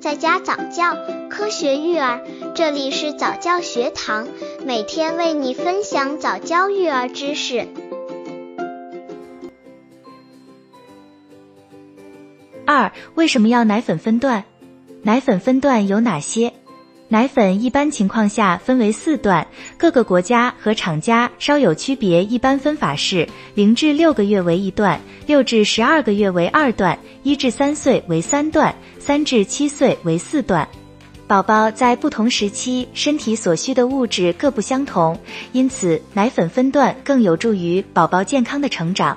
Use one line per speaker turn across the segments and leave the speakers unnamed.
在家早教，科学育儿，这里是早教学堂，每天为你分享早教育儿知识。
二、为什么要奶粉分段？奶粉分段有哪些？奶粉一般情况下分为四段，各个国家和厂家稍有区别。一般分法是：零至六个月为一段，六至十二个月为二段，一至三岁为三段，三至七岁为四段。宝宝在不同时期身体所需的物质各不相同，因此奶粉分段更有助于宝宝健康的成长。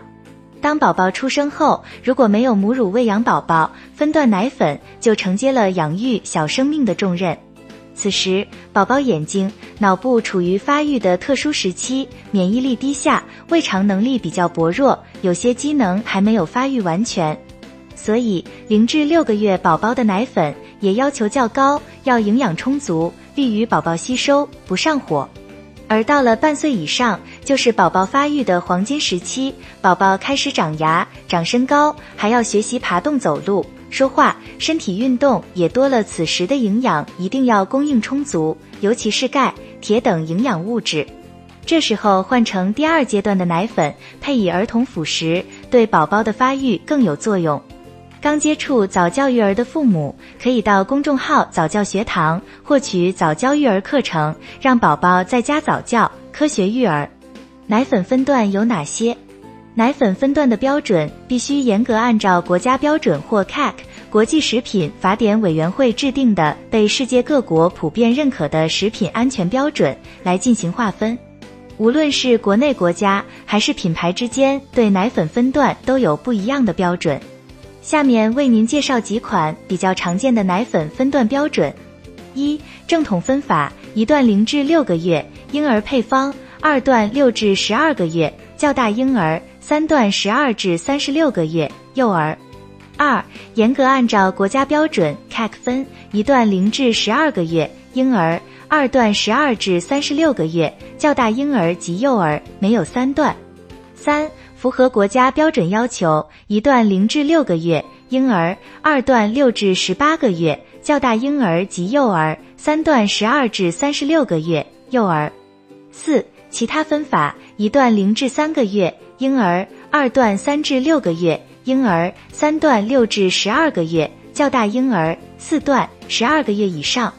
当宝宝出生后，如果没有母乳喂养宝宝，分段奶粉就承接了养育小生命的重任。此时，宝宝眼睛、脑部处于发育的特殊时期，免疫力低下，胃肠能力比较薄弱，有些机能还没有发育完全，所以零至六个月宝宝的奶粉也要求较高，要营养充足，利于宝宝吸收，不上火。而到了半岁以上，就是宝宝发育的黄金时期，宝宝开始长牙、长身高，还要学习爬动走路。说话、身体运动也多了，此时的营养一定要供应充足，尤其是钙、铁等营养物质。这时候换成第二阶段的奶粉，配以儿童辅食，对宝宝的发育更有作用。刚接触早教育儿的父母，可以到公众号早教学堂获取早教育儿课程，让宝宝在家早教，科学育儿。奶粉分段有哪些？奶粉分段的标准必须严格按照国家标准或 CAC 国际食品法典委员会制定的、被世界各国普遍认可的食品安全标准来进行划分。无论是国内国家还是品牌之间，对奶粉分段都有不一样的标准。下面为您介绍几款比较常见的奶粉分段标准：一、正统分法，一段零至六个月婴儿配方；二段六至十二个月较大婴儿。三段十二至三十六个月幼儿，二严格按照国家标准 CAC 分，一段零至十二个月婴儿，二段十二至三十六个月较大婴儿及幼儿，没有三段。三符合国家标准要求，一段零至六个月婴儿，二段六至十八个月较大婴儿及幼儿，三段十二至三十六个月幼儿。四其他分法，一段零至三个月。婴儿二段三至六个月，婴儿三段六至十二个月，较大婴儿四段十二个月以上。